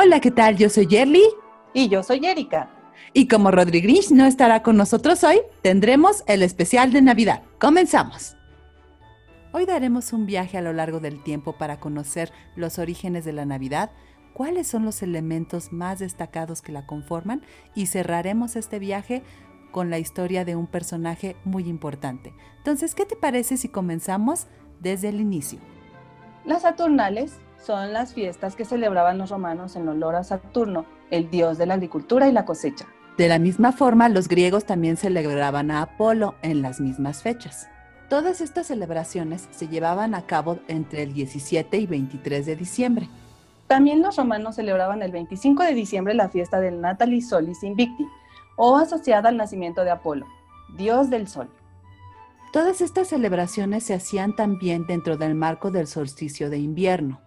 Hola, ¿qué tal? Yo soy Yerly. Y yo soy Erika. Y como Rodriguez no estará con nosotros hoy, tendremos el especial de Navidad. Comenzamos. Hoy daremos un viaje a lo largo del tiempo para conocer los orígenes de la Navidad, cuáles son los elementos más destacados que la conforman y cerraremos este viaje con la historia de un personaje muy importante. Entonces, ¿qué te parece si comenzamos desde el inicio? Las Saturnales son las fiestas que celebraban los romanos en honor a Saturno, el dios de la agricultura y la cosecha. De la misma forma, los griegos también celebraban a Apolo en las mismas fechas. Todas estas celebraciones se llevaban a cabo entre el 17 y 23 de diciembre. También los romanos celebraban el 25 de diciembre la fiesta del Natalis Solis Invicti, o asociada al nacimiento de Apolo, dios del sol. Todas estas celebraciones se hacían también dentro del marco del solsticio de invierno.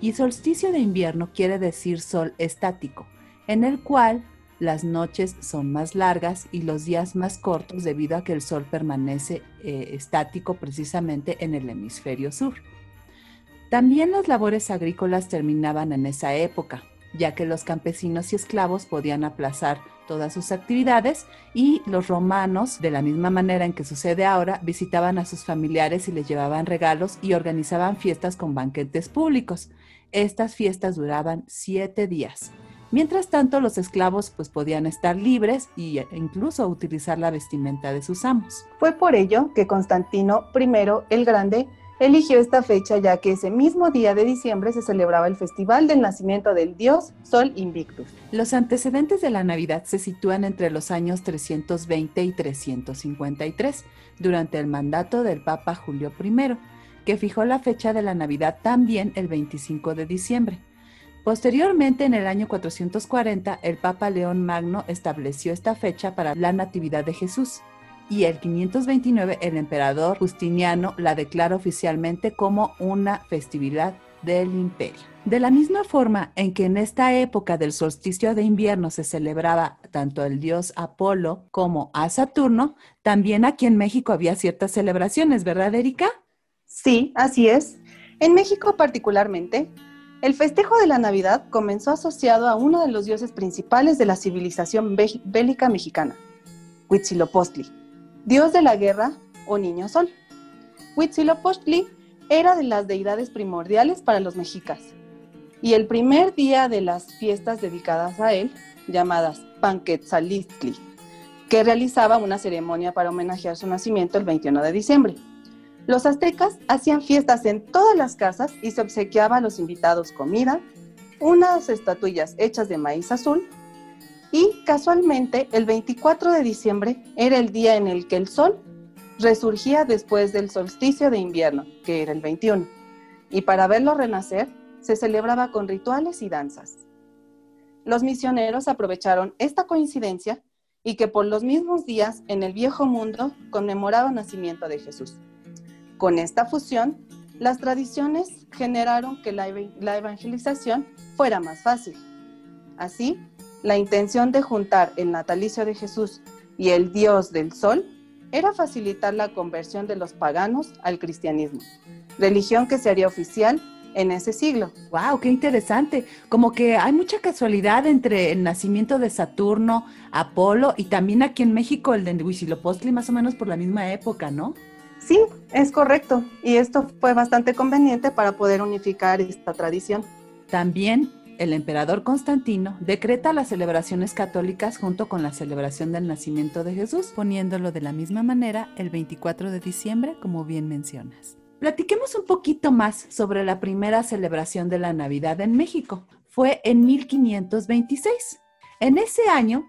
Y solsticio de invierno quiere decir sol estático, en el cual las noches son más largas y los días más cortos debido a que el sol permanece eh, estático precisamente en el hemisferio sur. También las labores agrícolas terminaban en esa época, ya que los campesinos y esclavos podían aplazar todas sus actividades y los romanos, de la misma manera en que sucede ahora, visitaban a sus familiares y les llevaban regalos y organizaban fiestas con banquetes públicos. Estas fiestas duraban siete días. Mientras tanto, los esclavos pues podían estar libres e incluso utilizar la vestimenta de sus amos. Fue por ello que Constantino I el Grande eligió esta fecha ya que ese mismo día de diciembre se celebraba el festival del nacimiento del dios Sol Invictus. Los antecedentes de la Navidad se sitúan entre los años 320 y 353, durante el mandato del Papa Julio I, que fijó la fecha de la Navidad también el 25 de diciembre. Posteriormente, en el año 440, el Papa León Magno estableció esta fecha para la Natividad de Jesús y el 529 el emperador Justiniano la declara oficialmente como una festividad del imperio. De la misma forma en que en esta época del solsticio de invierno se celebraba tanto el dios Apolo como a Saturno, también aquí en México había ciertas celebraciones, ¿verdad, Erika? Sí, así es. En México particularmente, el festejo de la Navidad comenzó asociado a uno de los dioses principales de la civilización bélica mexicana, Huitzilopochtli dios de la guerra o niño sol. Huitzilopochtli era de las deidades primordiales para los mexicas, y el primer día de las fiestas dedicadas a él, llamadas Panquetzalistli, que realizaba una ceremonia para homenajear su nacimiento el 21 de diciembre. Los aztecas hacían fiestas en todas las casas y se obsequiaba a los invitados comida, unas estatuillas hechas de maíz azul y casualmente, el 24 de diciembre era el día en el que el sol resurgía después del solsticio de invierno, que era el 21. Y para verlo renacer, se celebraba con rituales y danzas. Los misioneros aprovecharon esta coincidencia y que por los mismos días en el viejo mundo conmemoraba el nacimiento de Jesús. Con esta fusión, las tradiciones generaron que la, evangelización fuera más fácil. Así, la intención de juntar el natalicio de Jesús y el Dios del Sol era facilitar la conversión de los paganos al cristianismo, religión que se haría oficial en ese siglo. ¡Wow! ¡Qué interesante! Como que hay mucha casualidad entre el nacimiento de Saturno, Apolo y también aquí en México el de Huitzilopochtli, más o menos por la misma época, ¿no? Sí, es correcto. Y esto fue bastante conveniente para poder unificar esta tradición. También el emperador Constantino decreta las celebraciones católicas junto con la celebración del nacimiento de Jesús, poniéndolo de la misma manera el 24 de diciembre, como bien mencionas. Platiquemos un poquito más sobre la primera celebración de la Navidad en México. Fue en 1526. En ese año,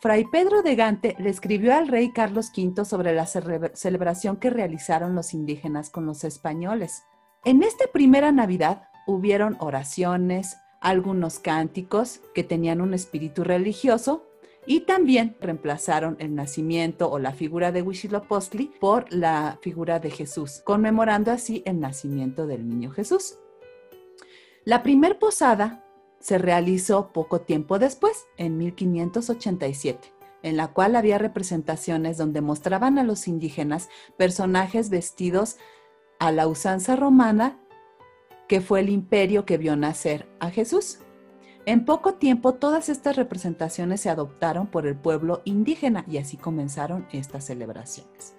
Fray Pedro de Gante le escribió al rey Carlos V sobre la celebración que realizaron los indígenas con los españoles. En esta primera Navidad hubieron oraciones, algunos cánticos que tenían un espíritu religioso y también reemplazaron el nacimiento o la figura de Huitzilopochtli por la figura de Jesús, conmemorando así el nacimiento del niño Jesús. La primer posada se realizó poco tiempo después, en 1587, en la cual había representaciones donde mostraban a los indígenas personajes vestidos a la usanza romana, que fue el imperio que vio nacer a Jesús. En poco tiempo todas estas representaciones se adoptaron por el pueblo indígena y así comenzaron estas celebraciones.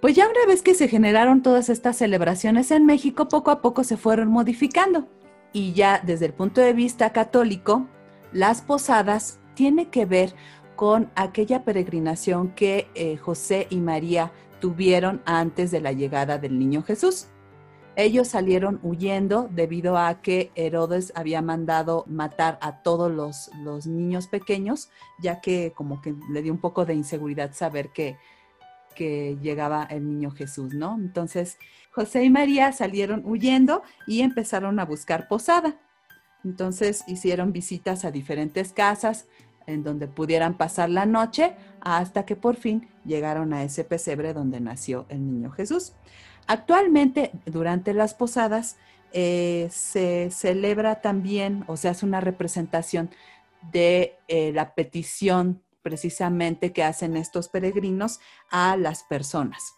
Pues ya una vez que se generaron todas estas celebraciones en México, poco a poco se fueron modificando. Y ya desde el punto de vista católico, las posadas tienen que ver con aquella peregrinación que eh, José y María tuvieron antes de la llegada del niño Jesús. Ellos salieron huyendo debido a que Herodes había mandado matar a todos los, niños pequeños, ya que como que le dio un poco de inseguridad saber que, que llegaba el niño Jesús, ¿no? Entonces José y María salieron huyendo y empezaron a buscar posada. Entonces hicieron visitas a diferentes casas en donde pudieran pasar la noche hasta que por fin llegaron a ese pesebre donde nació el niño Jesús. Actualmente, durante las posadas, eh, se celebra también o se hace una representación de eh, la petición precisamente que hacen estos peregrinos a las personas.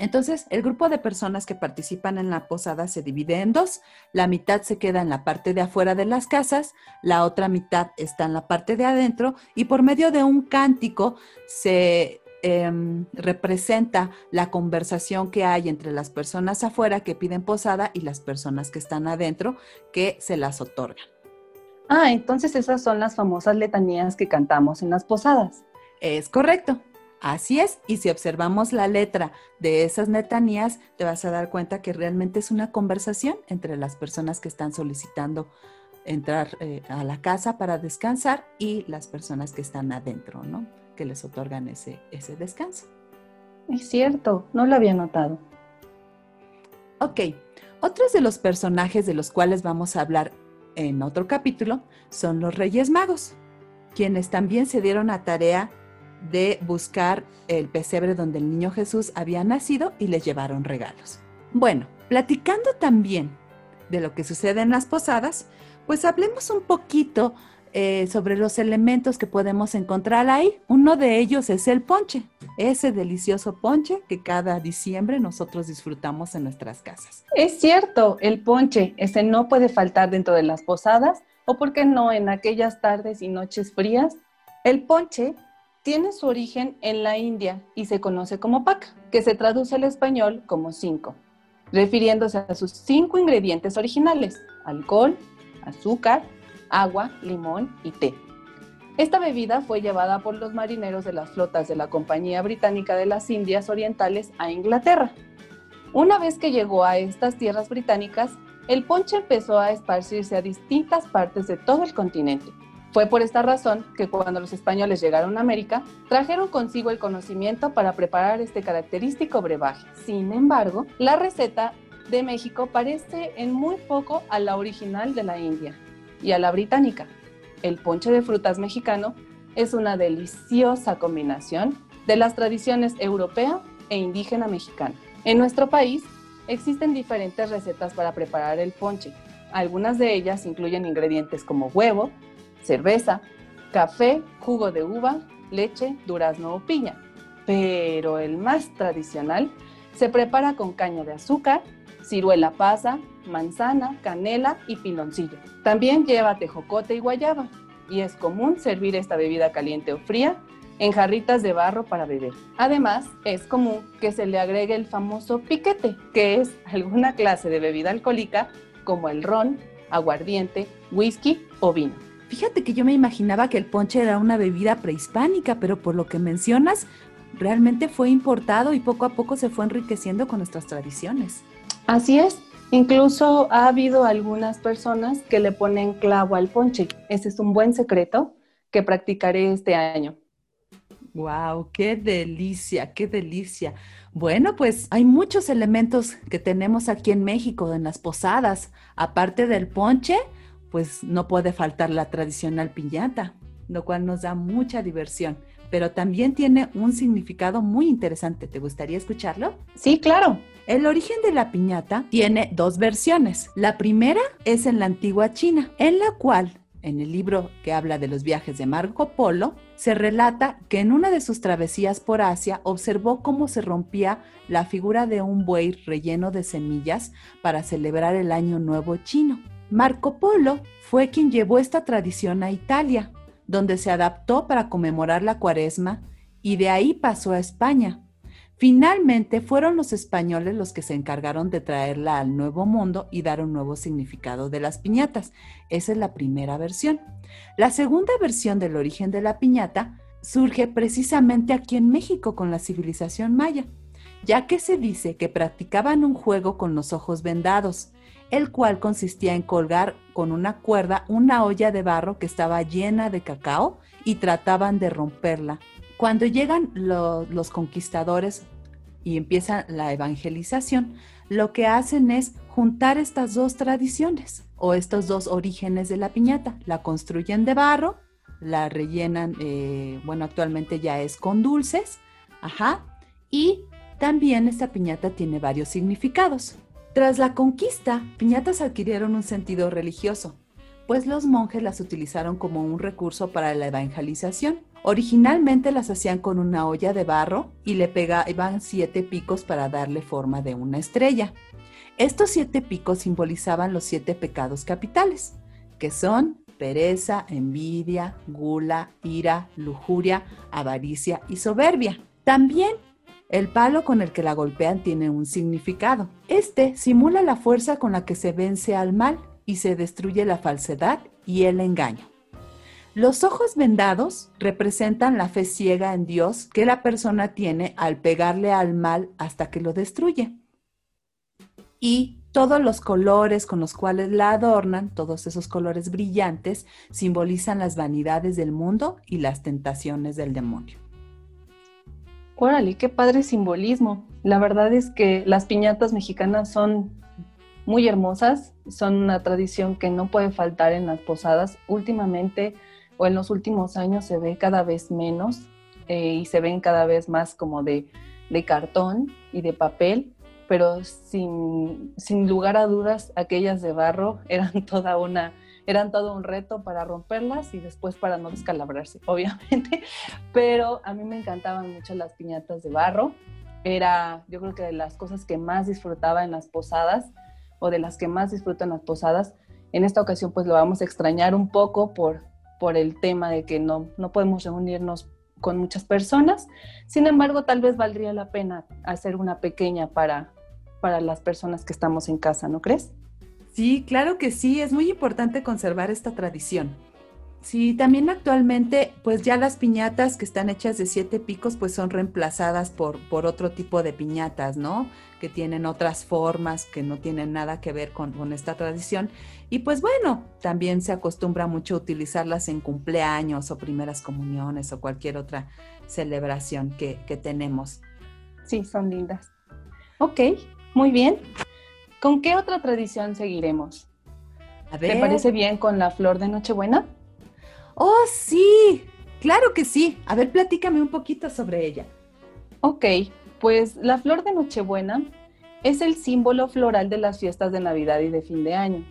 Entonces, el grupo de personas que participan en la posada se divide en dos. La mitad se queda en la parte de afuera de las casas, la otra mitad está en la parte de adentro y por medio de un cántico se Em, representa la conversación que hay entre las personas afuera que piden posada y las personas que están adentro que se las otorgan. Ah, entonces esas son las famosas letanías que cantamos en las posadas. Es correcto. Así es, y si observamos la letra de esas letanías, te vas a dar cuenta que realmente es una conversación entre las personas que están solicitando entrar eh, a la casa para descansar y las personas que están adentro, ¿no? que les otorgan ese, ese descanso. Es cierto, no lo había notado. Ok, otros de los personajes de los cuales vamos a hablar en otro capítulo son los Reyes Magos, quienes también se dieron a tarea de buscar el pesebre donde el niño Jesús había nacido y les llevaron regalos. Bueno, platicando también de lo que sucede en las posadas, pues hablemos un poquito eh, sobre los elementos que podemos encontrar ahí. Uno de ellos es el ponche, ese delicioso ponche que cada diciembre nosotros disfrutamos en nuestras casas. Es cierto, el ponche, ese no puede faltar dentro de las posadas o, por qué no, en aquellas tardes y noches frías. El ponche tiene su origen en la India y se conoce como paca, que se traduce al español como cinco, refiriéndose a sus cinco ingredientes originales, alcohol, azúcar, agua, limón y té. Esta bebida fue llevada por los marineros de las flotas de la Compañía Británica de las Indias Orientales a Inglaterra. Una vez que llegó a estas tierras británicas, el ponche empezó a esparcirse a distintas partes de todo el continente. Fue por esta razón que cuando los españoles llegaron a América, trajeron consigo el conocimiento para preparar este característico brebaje. Sin embargo, la receta de México parece en muy poco a la original de la India y a la británica. El ponche de frutas mexicano es una deliciosa combinación de las tradiciones europea e indígena mexicana. En nuestro país existen diferentes recetas para preparar el ponche. Algunas de ellas incluyen ingredientes como huevo, cerveza, café, jugo de uva, leche, durazno o piña. Pero el más tradicional se prepara con caña de azúcar, ciruela pasa, manzana, canela y piloncillo. También lleva tejocote y guayaba y es común servir esta bebida caliente o fría en jarritas de barro para beber. Además, es común que se le agregue el famoso piquete, que es alguna clase de bebida alcohólica como el ron, aguardiente, whisky o vino. Fíjate que yo me imaginaba que el ponche era una bebida prehispánica, pero por lo que mencionas, realmente fue importado y poco a poco se fue enriqueciendo con nuestras tradiciones. Así es. Incluso ha habido algunas personas que le ponen clavo al ponche. Ese es un buen secreto que practicaré este año. ¡Wow! ¡Qué delicia! ¡Qué delicia! Bueno, pues hay muchos elementos que tenemos aquí en México en las posadas. Aparte del ponche, pues no puede faltar la tradicional piñata, lo cual nos da mucha diversión, pero también tiene un significado muy interesante. ¿Te gustaría escucharlo? Sí, claro. El origen de la piñata tiene dos versiones. La primera es en la antigua China, en la cual en el libro que habla de los viajes de Marco Polo, se relata que en una de sus travesías por Asia observó cómo se rompía la figura de un buey relleno de semillas para celebrar el Año Nuevo chino. Marco Polo fue quien llevó esta tradición a Italia, donde se adaptó para conmemorar la cuaresma y de ahí pasó a España. Finalmente fueron los españoles los que se encargaron de traerla al nuevo mundo y dar un nuevo significado de las piñatas. Esa es la primera versión. La segunda versión del origen de la piñata surge precisamente aquí en México con la civilización maya, ya que se dice que practicaban un juego con los ojos vendados, el cual consistía en colgar con una cuerda una olla de barro que estaba llena de cacao y trataban de romperla cuando llegan los conquistadores y empieza la evangelización, lo que hacen es juntar estas dos tradiciones o estos dos orígenes de la piñata. La construyen de barro, la rellenan, eh, bueno, actualmente ya es con dulces, ajá, y también esta piñata tiene varios significados. Tras la conquista, piñatas adquirieron un sentido religioso, pues los monjes las utilizaron como un recurso para la evangelización. Originalmente las hacían con una olla de barro y le pegaban siete picos para darle forma de una estrella. Estos siete picos simbolizaban los siete pecados capitales, que son pereza, envidia, gula, ira, lujuria, avaricia y soberbia. También el palo con el que la golpean tiene un significado. Este simula la fuerza con la que se vence al mal y se destruye la falsedad y el engaño. Los ojos vendados representan la fe ciega en Dios que la persona tiene al pegarle al mal hasta que lo destruye. Y todos los colores con los cuales la adornan, todos esos colores brillantes, simbolizan las vanidades del mundo y las tentaciones del demonio. Órale, qué padre simbolismo. La verdad es que las piñatas mexicanas son muy hermosas, son una tradición que no puede faltar en las posadas. Últimamente o en los últimos años se ve cada vez menos eh, y se ven cada vez más como de, cartón y de papel, pero sin, lugar a dudas aquellas de barro eran toda una eran todo un reto para romperlas y después para no descalabrarse, obviamente, pero a mí me encantaban mucho las piñatas de barro. Era, yo creo que de las cosas que más disfrutaba en las posadas o de las que más disfruto en las posadas. En esta ocasión pues lo vamos a extrañar un poco por, por el tema de que no, no podemos reunirnos con muchas personas. Sin embargo, tal vez valdría la pena hacer una pequeña para, para las personas que estamos en casa, ¿no crees? Sí, claro que sí, es muy importante conservar esta tradición. Sí, también actualmente, pues ya las piñatas que están hechas de siete picos, pues son reemplazadas por, por otro tipo de piñatas, ¿no? Que tienen otras formas, que no tienen nada que ver con, con esta tradición. Y pues bueno, también se acostumbra mucho a utilizarlas en cumpleaños o primeras comuniones o cualquier otra celebración que, que tenemos. Sí, son lindas. Ok, muy bien. ¿Con qué otra tradición seguiremos? A ver. ¿Te parece bien con la flor de Nochebuena? Oh, sí, claro que sí. A ver, platícame un poquito sobre ella. Ok, pues la flor de Nochebuena es el símbolo floral de las fiestas de Navidad y de fin de año.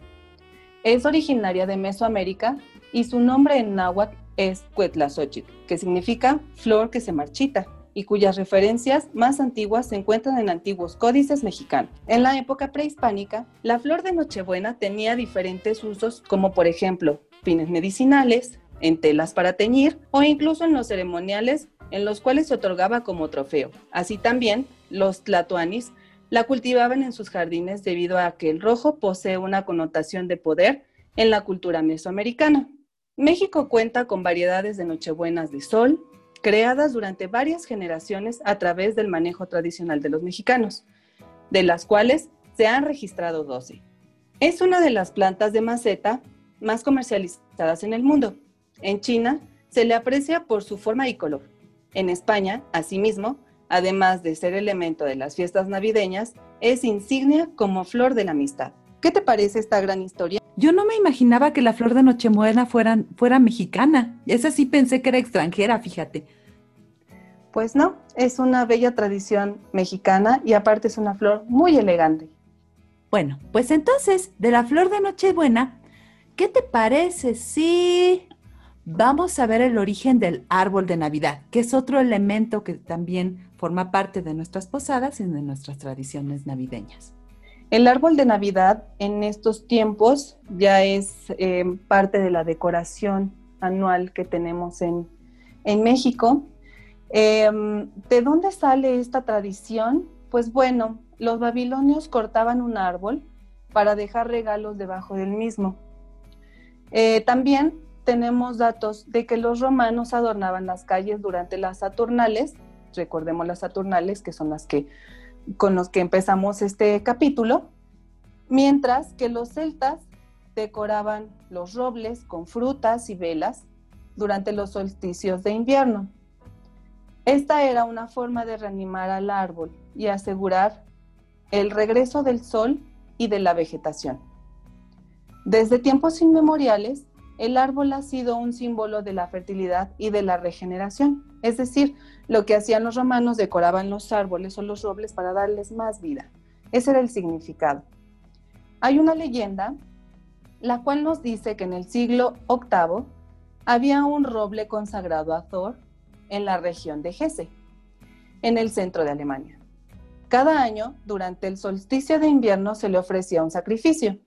Es originaria de Mesoamérica y su nombre en náhuatl es Cuetlazochitl, que significa flor que se marchita y cuyas referencias más antiguas se encuentran en antiguos códices mexicanos. En la época prehispánica, la flor de Nochebuena tenía diferentes usos, como por ejemplo fines medicinales, en telas para teñir o incluso en los ceremoniales en los cuales se otorgaba como trofeo. Así también, los tlatoanis la cultivaban en sus jardines debido a que el rojo posee una connotación de poder en la cultura mesoamericana. México cuenta con variedades de nochebuenas de sol, creadas durante varias generaciones a través del manejo tradicional de los mexicanos, de las cuales se han registrado 12. Es una de las plantas de maceta más comercializadas en el mundo en China se le aprecia por su forma y color. En España, asimismo, además de ser elemento de las fiestas navideñas, es insignia como flor de la amistad. ¿Qué te parece esta gran historia? Yo no me imaginaba que la flor de Nochebuena fuera, fuera mexicana. Esa sí pensé que era extranjera, fíjate. Pues no, es una bella tradición mexicana y aparte es una flor muy elegante. Bueno, pues entonces, de la flor de Nochebuena, ¿qué te parece si vamos a ver el origen del árbol de Navidad, que es otro elemento que también forma parte de nuestras posadas y de nuestras tradiciones navideñas? El árbol de Navidad en estos tiempos ya es eh, parte de la decoración anual que tenemos en, en México. Em, ¿De dónde sale esta tradición? Pues bueno, los babilonios cortaban un árbol para dejar regalos debajo del mismo. Eh, también tenemos datos de que los romanos adornaban las calles durante las Saturnales, recordemos las Saturnales, que son las que con los que empezamos este capítulo, mientras que los celtas decoraban los robles con frutas y velas durante los solsticios de invierno. Esta era una forma de reanimar al árbol y asegurar el regreso del sol y de la vegetación. Desde tiempos inmemoriales, el árbol ha sido un símbolo de la fertilidad y de la regeneración. Es decir, lo que hacían los romanos decoraban los árboles o los robles para darles más vida. Ese era el significado. Hay una leyenda la cual nos dice que en el siglo VIII había un roble consagrado a Thor en la región de Hesse, en el centro de Alemania. Cada año, durante el solsticio de invierno, se le ofrecía un sacrificio.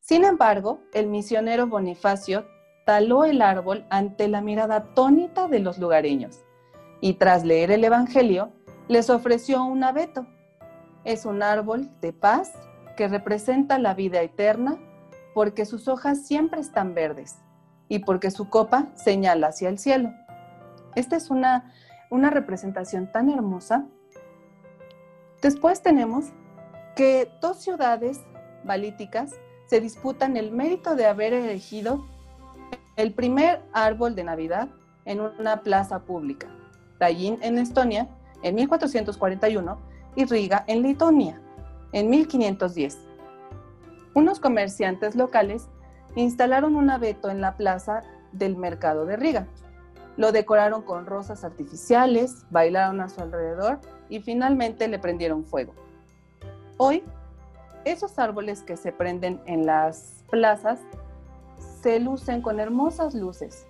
Sin embargo, el misionero Bonifacio taló el árbol ante la mirada atónita de los lugareños y tras leer el Evangelio, les ofreció un abeto. Es un árbol de paz que representa la vida eterna porque sus hojas siempre están verdes y porque su copa señala hacia el cielo. Esta es una, una representación tan hermosa Después tenemos que dos ciudades balíticas se disputan el mérito de haber elegido el primer árbol de Navidad en una plaza pública. Tallinn en Estonia en 1441 y Riga en Lituania en 1510. Unos comerciantes locales instalaron un abeto en la plaza del mercado de Riga. Lo decoraron con rosas artificiales, bailaron a su alrededor y finalmente le prendieron fuego. Hoy, esos árboles que se prenden en las plazas se lucen con hermosas luces.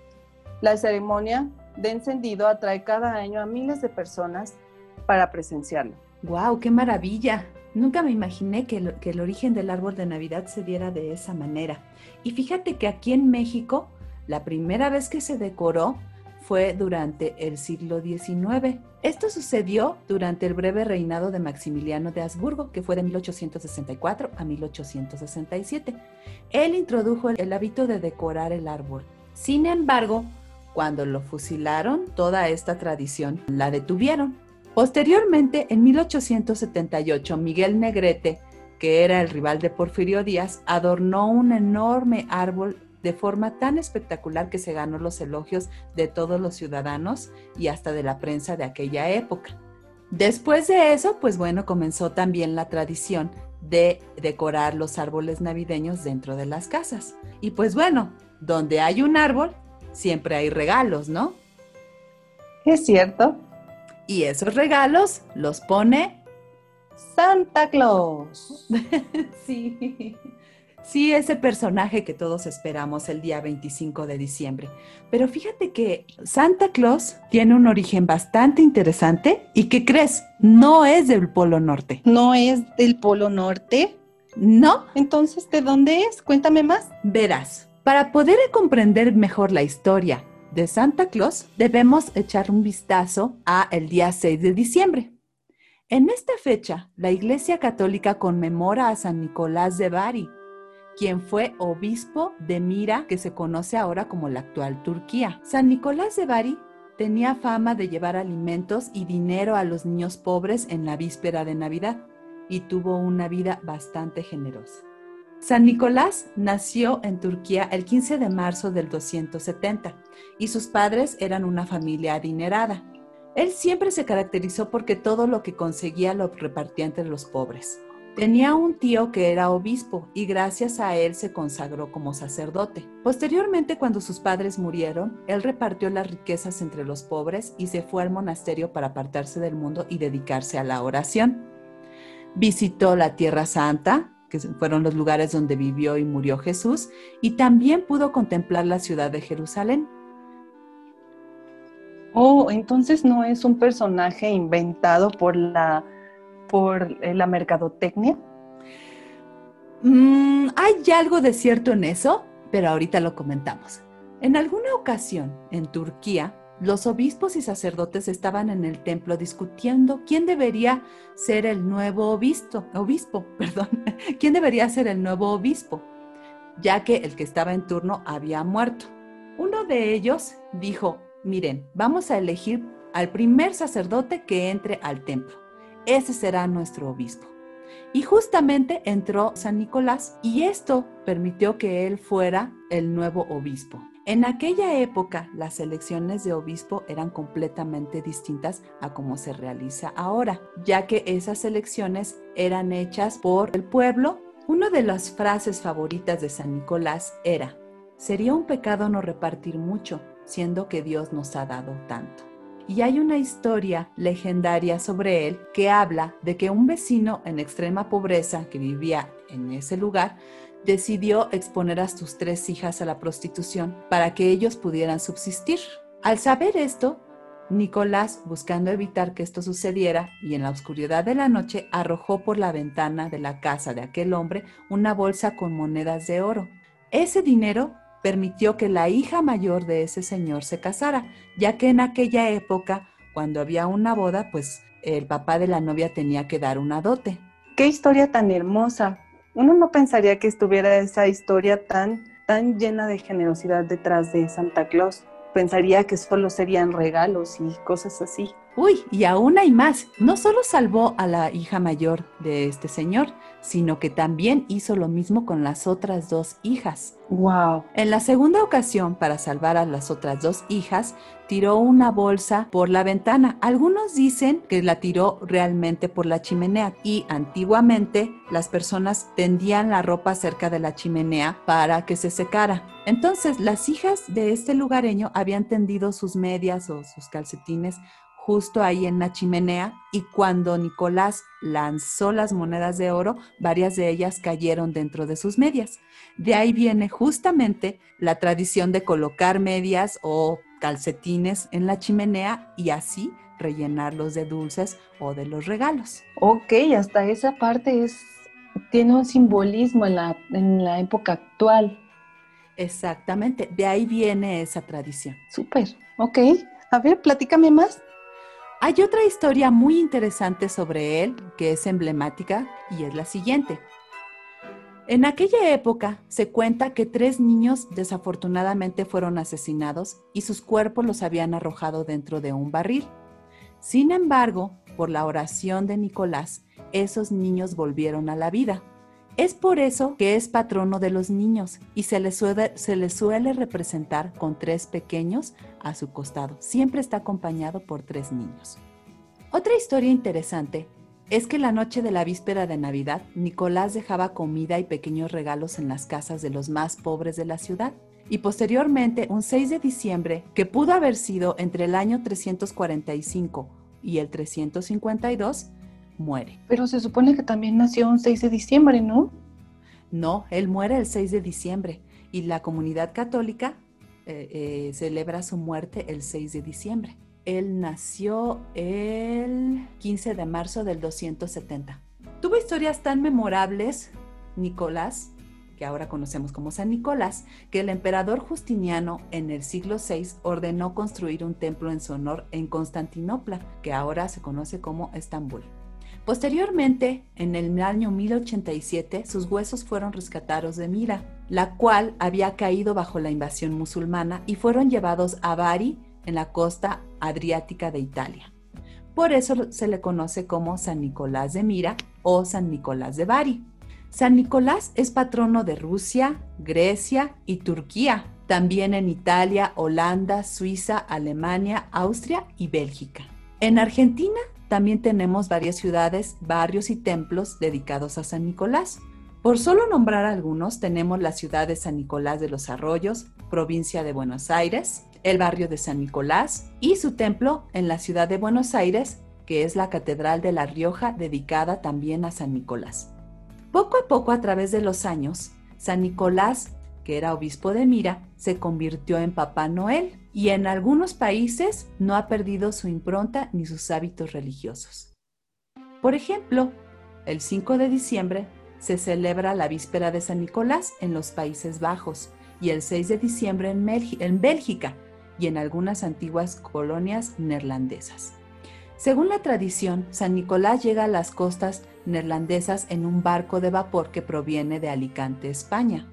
La ceremonia de encendido atrae cada año a miles de personas para presenciarlo. ¡Wow! ¡Qué maravilla! Nunca me imaginé que el, que el, origen del árbol de Navidad se diera de esa manera. Y fíjate que aquí en México, la primera vez que se decoró fue durante el siglo XIX. Esto sucedió durante el breve reinado de Maximiliano de Habsburgo, que fue de 1864 a 1867. Él introdujo el hábito de decorar el árbol. Sin embargo, cuando lo fusilaron, toda esta tradición la detuvieron. Posteriormente, en 1878, Miguel Negrete, que era el rival de Porfirio Díaz, adornó un enorme árbol de forma tan espectacular que se ganó los elogios de todos los ciudadanos y hasta de la prensa de aquella época. Después de eso, pues bueno, comenzó también la tradición de decorar los árboles navideños dentro de las casas. Y pues bueno, donde hay un árbol, siempre hay regalos, ¿no? Es cierto. Y esos regalos los pone Santa Claus. sí. Sí, ese personaje que todos esperamos el día 25 de diciembre. Pero fíjate que Santa Claus tiene un origen bastante interesante y que crees, no es del Polo Norte. ¿No es del Polo Norte? No. Entonces, ¿de dónde es? Cuéntame más. Verás, para poder comprender mejor la historia de Santa Claus, debemos echar un vistazo a el día 6 de diciembre. En esta fecha, la Iglesia Católica conmemora a San Nicolás de Bari, quien fue obispo de Mira, que se conoce ahora como la actual Turquía. San Nicolás de Bari tenía fama de llevar alimentos y dinero a los niños pobres en la víspera de Navidad y tuvo una vida bastante generosa. San Nicolás nació en Turquía el 15 de marzo del 270 y sus padres eran una familia adinerada. Él siempre se caracterizó porque todo lo que conseguía lo repartía entre los pobres. Tenía un tío que era obispo y gracias a él se consagró como sacerdote. Posteriormente, cuando sus padres murieron, él repartió las riquezas entre los pobres y se fue al monasterio para apartarse del mundo y dedicarse a la oración. Visitó la Tierra Santa, que fueron los lugares donde vivió y murió Jesús, y también pudo contemplar la ciudad de Jerusalén. Oh, entonces no es un personaje inventado por la por eh, la mercadotecnia? Mm, hay algo de cierto en eso, pero ahorita lo comentamos. En alguna ocasión, en Turquía, los obispos y sacerdotes estaban en el templo discutiendo quién debería ser el nuevo obispo, obispo, perdón, quién debería ser el nuevo obispo, ya que el que estaba en turno había muerto. Uno de ellos dijo, miren, vamos a elegir al primer sacerdote que entre al templo ese será nuestro obispo. Y justamente entró San Nicolás y esto permitió que él fuera el nuevo obispo. En aquella época las elecciones de obispo eran completamente distintas a como se realiza ahora, ya que esas elecciones eran hechas por el pueblo. Una de las frases favoritas de San Nicolás era, sería un pecado no repartir mucho, siendo que Dios nos ha dado tanto y hay una historia legendaria sobre él que habla de que un vecino en extrema pobreza que vivía en ese lugar decidió exponer a sus tres hijas a la prostitución para que ellos pudieran subsistir. Al saber esto, Nicolás, buscando evitar que esto sucediera y en la oscuridad de la noche, arrojó por la ventana de la casa de aquel hombre una bolsa con monedas de oro. Ese dinero permitió que la hija mayor de ese señor se casara, ya que en aquella época, cuando había una boda, pues el papá de la novia tenía que dar una dote. Qué historia tan hermosa. Uno no pensaría que estuviera esa historia tan, tan llena de generosidad detrás de Santa Claus. Pensaría que solo serían regalos y cosas así. Uy, y aún hay más. No solo salvó a la hija mayor de este señor, sino que también hizo lo mismo con las otras dos hijas. Wow. En la segunda ocasión, para salvar a las otras dos hijas, tiró una bolsa por la ventana. Algunos dicen que la tiró realmente por la chimenea y antiguamente las personas tendían la ropa cerca de la chimenea para que se secara. Entonces, las hijas de este lugareño habían tendido sus medias o sus calcetines justo ahí en la chimenea y cuando Nicolás lanzó las monedas de oro, varias de ellas cayeron dentro de sus medias. De ahí viene justamente la tradición de colocar medias o calcetines en la chimenea y así rellenarlos de dulces o de los regalos. Ok, hasta esa parte es, tiene un simbolismo en la, en la época actual. Exactamente, de ahí viene esa tradición. Súper, ok. A ver, platícame más. Hay otra historia muy interesante sobre él que es emblemática y es la siguiente. En aquella época se cuenta que tres niños desafortunadamente fueron asesinados y sus cuerpos los habían arrojado dentro de un barril. Sin embargo, por la oración de Nicolás, esos niños volvieron a la vida. Es por eso que es patrono de los niños y se le, suele, representar con tres pequeños a su costado. Siempre está acompañado por tres niños. Otra historia interesante es que la noche de la víspera de Navidad, Nicolás dejaba comida y pequeños regalos en las casas de los más pobres de la ciudad. Y posteriormente, un 6 de diciembre, que pudo haber sido entre el año 345 y el 352, muere. Pero se supone que también nació un 6 de diciembre, ¿no? No, él muere el 6 de diciembre y la comunidad católica eh, eh, celebra su muerte el 6 de diciembre. Él nació el 15 de marzo del 270. Tuvo historias tan memorables, Nicolás, que ahora conocemos como San Nicolás, que el emperador Justiniano en el siglo VI ordenó construir un templo en su honor en Constantinopla, que ahora se conoce como Estambul. Posteriormente, en el año 1087, sus huesos fueron rescatados de Mira, la cual había caído bajo la invasión musulmana y fueron llevados a Bari, en la costa adriática de Italia. Por eso se le conoce como San Nicolás de Mira o San Nicolás de Bari. San Nicolás es patrono de Rusia, Grecia y Turquía, también en Italia, Holanda, Suiza, Alemania, Austria y Bélgica. En Argentina también tenemos varias ciudades, barrios y templos dedicados a San Nicolás. Por solo nombrar algunos, tenemos la ciudad de San Nicolás de los Arroyos, provincia de Buenos Aires, el barrio de San Nicolás y su templo en la ciudad de Buenos Aires, que es la Catedral de La Rioja dedicada también a San Nicolás. Poco a poco a través de los años, San Nicolás, que era obispo de Mira, se convirtió en Papá Noel y en algunos países no ha perdido su impronta ni sus hábitos religiosos. Por ejemplo, el 5 de diciembre se celebra la víspera de San Nicolás en los Países Bajos y el 6 de diciembre en, en Bélgica y en algunas antiguas colonias neerlandesas. Según la tradición, San Nicolás llega a las costas neerlandesas en un barco de vapor que proviene de Alicante, España.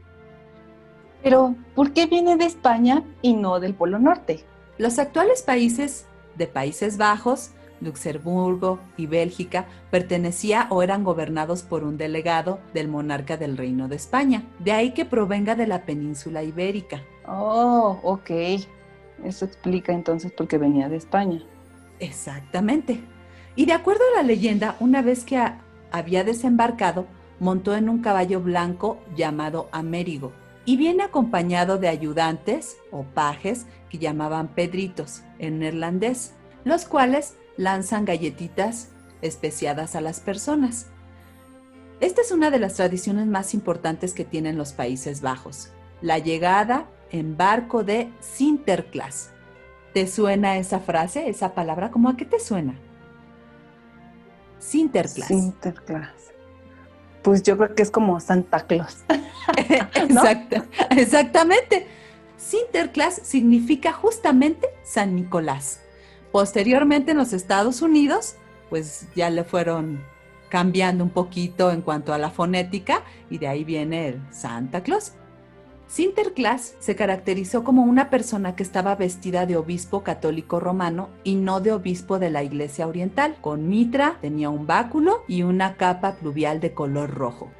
Pero, ¿por qué viene de España y no del Polo Norte? Los actuales países de Países Bajos, Luxemburgo y Bélgica pertenecía o eran gobernados por un delegado del monarca del Reino de España. De ahí que provenga de la península ibérica. Oh, ok. Eso explica entonces por qué venía de España. Exactamente. Y de acuerdo a la leyenda, una vez que había desembarcado, montó en un caballo blanco llamado Amérigo y viene acompañado de ayudantes o pajes que llamaban pedritos en neerlandés, los cuales lanzan galletitas especiadas a las personas. Esta es una de las tradiciones más importantes que tienen los Países Bajos, la llegada en barco de Sinterklaas. ¿Te suena esa frase, esa palabra? ¿Cómo a qué te suena? Sinterklaas. Sinterklaas. Pues yo creo que es como Santa Claus. exactamente. Sinterklaas significa justamente San Nicolás. Posteriormente en los Estados Unidos, pues ya le fueron cambiando un poquito en cuanto a la fonética y de ahí viene el Santa Claus. Sinterklaas se caracterizó como una persona que estaba vestida de obispo católico romano y no de obispo de la Iglesia Oriental. Con mitra, tenía un báculo y una capa pluvial de color rojo.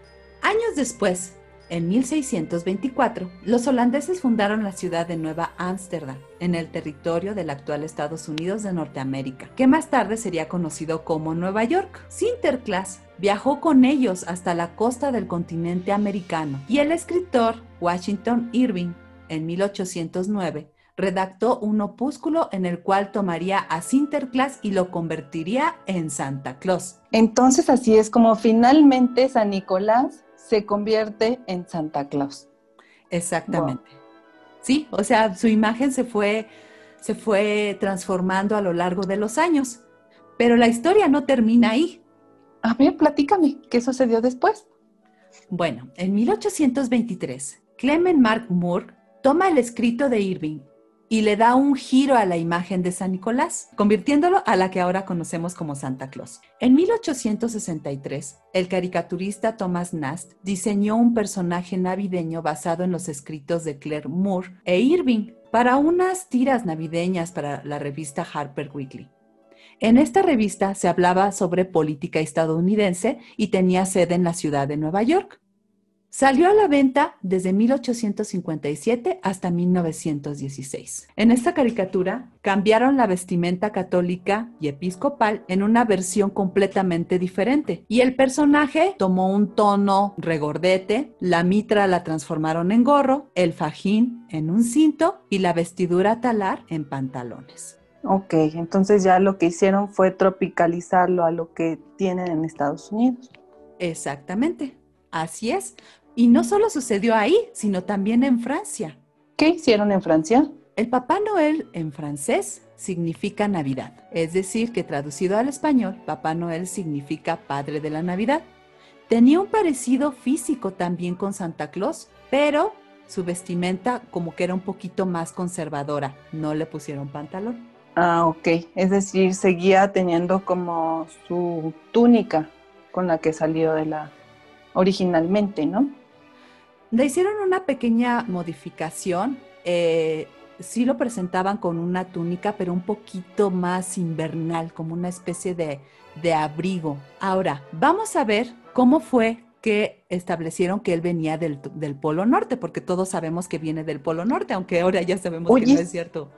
Años después, en 1624, los holandeses fundaron la ciudad de Nueva Ámsterdam, en el territorio del actual Estados Unidos de Norteamérica, que más tarde sería conocido como Nueva York. Sinterklaas viajó con ellos hasta la costa del continente americano y el escritor Washington Irving, en 1809, redactó un opúsculo en el cual tomaría a Sinterklaas y lo convertiría en Santa Claus. Entonces así es como finalmente San Nicolás se convierte en Santa Claus. Exactamente. Sí, o sea, su imagen se fue, se fue transformando a lo largo de los años. Pero la historia no termina ahí. A ver, platícame, ¿qué sucedió después? Bueno, en 1823, Clement Mark Moore toma el escrito de Irving y le da un giro a la imagen de San Nicolás, convirtiéndolo a la que ahora conocemos como Santa Claus. En 1863, el caricaturista Thomas Nast diseñó un personaje navideño basado en los escritos de Claire Moore e Irving para unas tiras navideñas para la revista Harper Weekly. En esta revista se hablaba sobre política estadounidense y tenía sede en la ciudad de Nueva York. Salió a la venta desde 1857 hasta 1916. En esta caricatura cambiaron la vestimenta católica y episcopal en una versión completamente diferente y el personaje tomó un tono regordete, la mitra la transformaron en gorro, el fajín en un cinto y la vestidura talar en pantalones. Ok, entonces ya lo que hicieron fue tropicalizarlo a lo que tienen en Estados Unidos. Exactamente. Así es. Y no solo sucedió ahí, sino también en Francia. ¿Qué hicieron en Francia? El Papá Noel en francés significa Navidad, es decir, que traducido al español, Papá Noel significa Padre de la Navidad. Tenía un parecido físico también con Santa Claus, pero su vestimenta como que era un poquito más conservadora, no le pusieron pantalón. Ah, ok, es decir, seguía teniendo como su túnica con la que salió de la originalmente, ¿no? Le hicieron una pequeña modificación. Eh, sí lo presentaban con una túnica, pero un poquito más invernal, como una especie de, abrigo. Ahora, vamos a ver cómo fue que establecieron que él venía del, Polo Norte, porque todos sabemos que viene del Polo Norte, aunque ahora ya sabemos que no es cierto.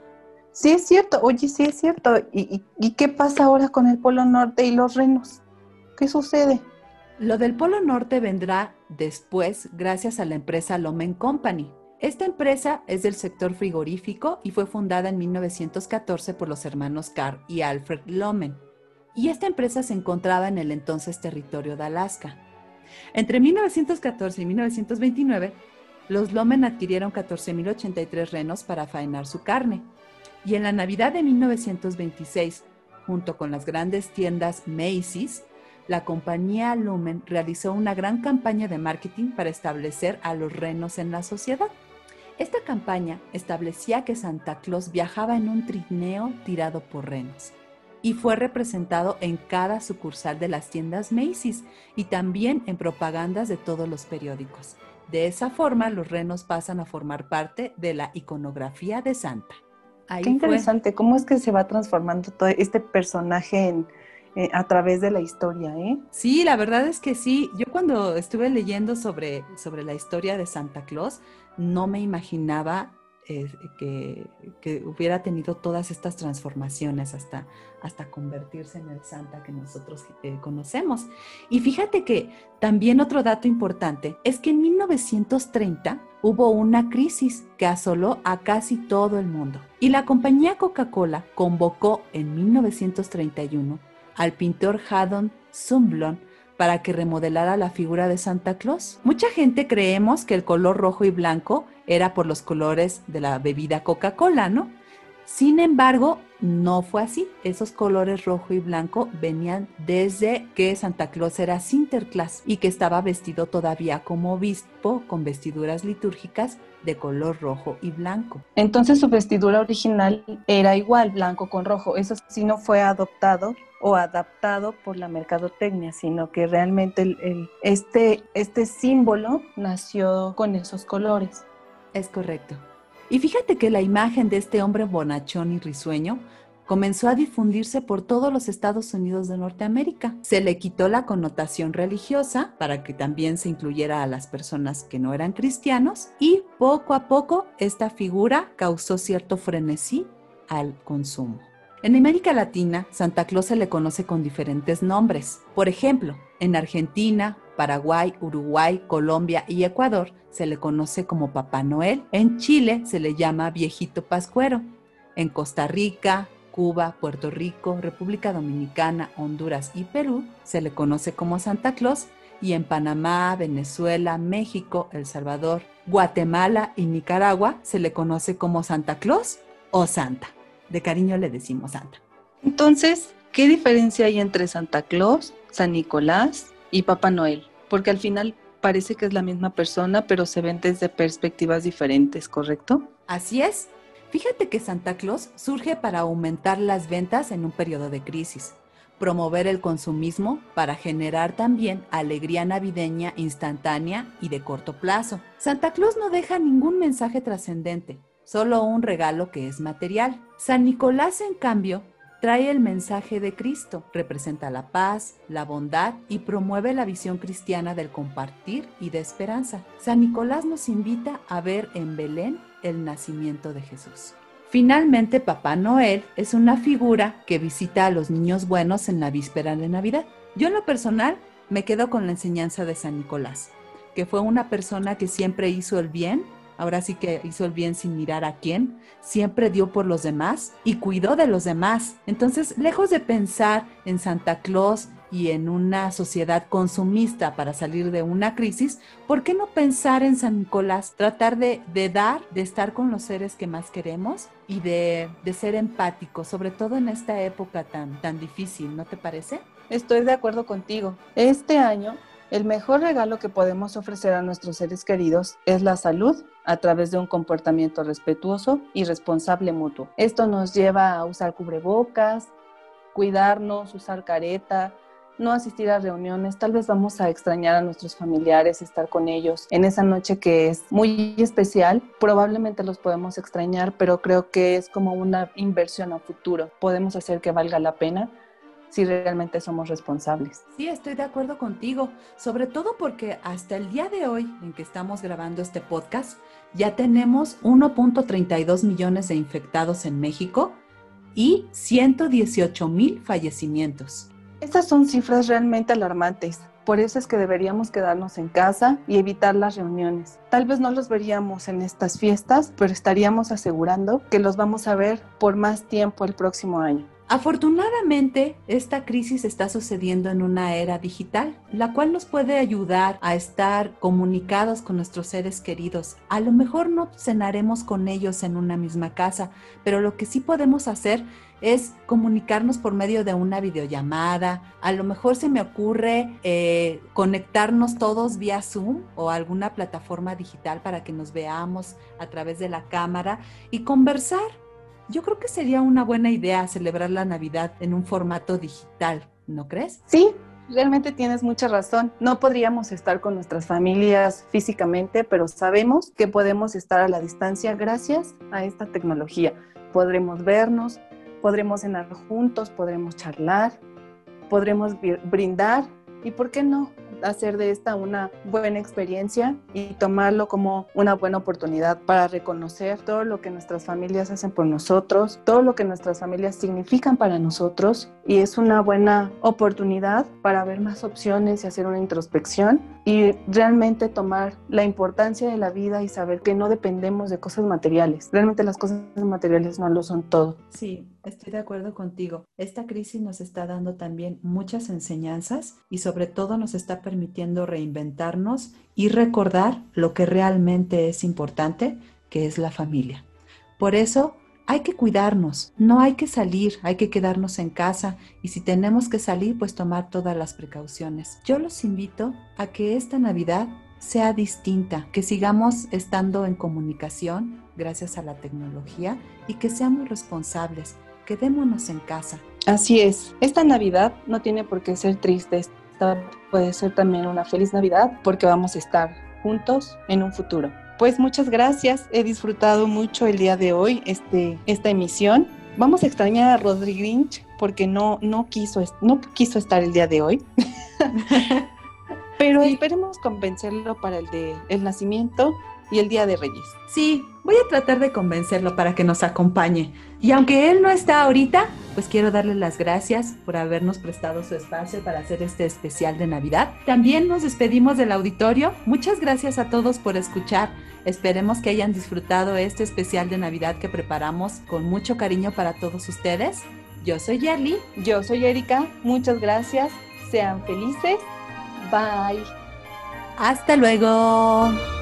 Sí es cierto, oye, sí es cierto. ¿Y, y qué pasa ahora con el Polo Norte y los renos? ¿Qué sucede? Lo del Polo Norte vendrá después gracias a la empresa Lomen Company. Esta empresa es del sector frigorífico y fue fundada en 1914 por los hermanos Carr y Alfred Lomen. Y esta empresa se encontraba en el entonces territorio de Alaska. Entre 1914 y 1929, los Lomen adquirieron 14.083 renos para faenar su carne. Y en la Navidad de 1926, junto con las grandes tiendas Macy's, la compañía Lumen realizó una gran campaña de marketing para establecer a los renos en la sociedad. Esta campaña establecía que Santa Claus viajaba en un trineo tirado por renos y fue representado en cada sucursal de las tiendas Macy's y también en propagandas de todos los periódicos. De esa forma, los renos pasan a formar parte de la iconografía de Santa. Qué interesante, cómo es que se va transformando todo este personaje en, eh, a través de la historia, ¿eh? Sí, la verdad es que sí. Yo cuando estuve leyendo sobre, sobre la historia de Santa Claus, no me imaginaba eh, que, hubiera tenido todas estas transformaciones hasta, hasta convertirse en el Santa que nosotros eh, conocemos. Y fíjate que también otro dato importante es que en 1930 hubo una crisis que asoló a casi todo el mundo. Y la compañía Coca-Cola convocó en 1931 al pintor Haddon Sumblon para que remodelara la figura de Santa Claus. Mucha gente creemos que el color rojo y blanco era por los colores de la bebida Coca-Cola, ¿no? Sin embargo, no fue así. Esos colores rojo y blanco venían desde que Santa Claus era Sinterklaas y que estaba vestido todavía como obispo con vestiduras litúrgicas de color rojo y blanco. Entonces su vestidura original era igual, blanco con rojo. Eso sí no fue adoptado o adaptado por la mercadotecnia, sino que realmente el, este, este símbolo nació con esos colores. Es correcto. Y fíjate que la imagen de este hombre bonachón y risueño comenzó a difundirse por todos los Estados Unidos de Norteamérica. Se le quitó la connotación religiosa para que también se incluyera a las personas que no eran cristianos y poco a poco esta figura causó cierto frenesí al consumo. En América Latina, Santa Claus se le conoce con diferentes nombres. Por ejemplo, en Argentina, Paraguay, Uruguay, Colombia y Ecuador se le conoce como Papá Noel. En Chile se le llama Viejito Pascuero. En Costa Rica, Cuba, Puerto Rico, República Dominicana, Honduras y Perú se le conoce como Santa Claus y en Panamá, Venezuela, México, El Salvador, Guatemala y Nicaragua se le conoce como Santa Claus o Santa. De cariño le decimos Santa. Entonces, ¿qué diferencia hay entre Santa Claus, San Nicolás y Papá Noel? Porque al final parece que es la misma persona, pero se ven desde perspectivas diferentes, ¿correcto? Así es. Fíjate que Santa Claus surge para aumentar las ventas en un periodo de crisis, promover el consumismo para generar también alegría navideña instantánea y de corto plazo. Santa Claus no deja ningún mensaje trascendente, solo un regalo que es material. San Nicolás, en cambio, trae el mensaje de Cristo, representa la paz, la bondad y promueve la visión cristiana del compartir y de esperanza. San Nicolás nos invita a ver en Belén el nacimiento de Jesús. Finalmente, Papá Noel es una figura que visita a los niños buenos en la víspera de Navidad. Yo en lo personal me quedo con la enseñanza de San Nicolás, que fue una persona que siempre hizo el bien, ahora sí que hizo el bien sin mirar a quién, siempre dio por los demás y cuidó de los demás. Entonces, lejos de pensar en Santa Claus y en una sociedad consumista para salir de una crisis, ¿por qué no pensar en San Nicolás? Tratar de, dar, de estar con los seres que más queremos y de, ser empático, sobre todo en esta época tan, tan difícil, ¿no te parece? Estoy de acuerdo contigo. Este año, el mejor regalo que podemos ofrecer a nuestros seres queridos es la salud a través de un comportamiento respetuoso y responsable mutuo. Esto nos lleva a usar cubrebocas, cuidarnos, usar careta, no asistir a reuniones, tal vez vamos a extrañar a nuestros familiares, estar con ellos en esa noche que es muy especial. Probablemente los podemos extrañar, pero creo que es como una inversión a futuro. Podemos hacer que valga la pena si realmente somos responsables. Sí, estoy de acuerdo contigo, sobre todo porque hasta el día de hoy en que estamos grabando este podcast, ya tenemos 1.32 millones de infectados en México y 118 mil fallecimientos. Estas son cifras realmente alarmantes. Por eso es que deberíamos quedarnos en casa y evitar las reuniones. Tal vez no los veríamos en estas fiestas, pero estaríamos asegurando que los vamos a ver por más tiempo el próximo año. Afortunadamente, esta crisis está sucediendo en una era digital, la cual nos puede ayudar a estar comunicados con nuestros seres queridos. A lo mejor no cenaremos con ellos en una misma casa, pero lo que sí podemos hacer es comunicarnos por medio de una videollamada. A lo mejor se me ocurre eh, conectarnos todos vía Zoom o alguna plataforma digital para que nos veamos a través de la cámara y conversar yo creo que sería una buena idea celebrar la Navidad en un formato digital, ¿no crees? Sí, realmente tienes mucha razón. No podríamos estar con nuestras familias físicamente, pero sabemos que podemos estar a la distancia gracias a esta tecnología. Podremos vernos, podremos cenar juntos, podremos charlar, podremos brindar y, ¿por qué no? Hacer de esta una buena experiencia y tomarlo como una buena oportunidad para reconocer todo lo que nuestras familias hacen por nosotros, todo lo que nuestras familias significan para nosotros y es una buena oportunidad para ver más opciones y hacer una introspección y realmente tomar la importancia de la vida y saber que no dependemos de cosas materiales. Realmente las cosas materiales no lo son todo. Sí, estoy de acuerdo contigo. Esta crisis nos está dando también muchas enseñanzas y sobre todo nos está permitiendo reinventarnos y recordar lo que realmente es importante, que es la familia. Por eso, hay que cuidarnos, no hay que salir, hay que quedarnos en casa y si tenemos que salir, pues tomar todas las precauciones. Yo los invito a que esta Navidad sea distinta, que sigamos estando en comunicación gracias a la tecnología y que seamos responsables, quedémonos en casa. Así es, esta Navidad no tiene por qué ser triste, esta puede ser también una feliz Navidad porque vamos a estar juntos en un futuro. Pues muchas gracias, he disfrutado mucho el día de hoy este, esta emisión. Vamos a extrañar a Rodri Grinch porque no, no, quiso, no quiso estar el día de hoy. Pero esperemos convencerlo para el de el nacimiento y el Día de Reyes. Sí, voy a tratar de convencerlo para que nos acompañe. Y aunque él no está ahorita, pues quiero darle las gracias por habernos prestado su espacio para hacer este especial de Navidad. También nos despedimos del auditorio. Muchas gracias a todos por escuchar. Esperemos que hayan disfrutado este especial de Navidad que preparamos con mucho cariño para todos ustedes. Yo soy Yerly. Yo soy Erika. Muchas gracias. Sean felices. Bye. Hasta luego.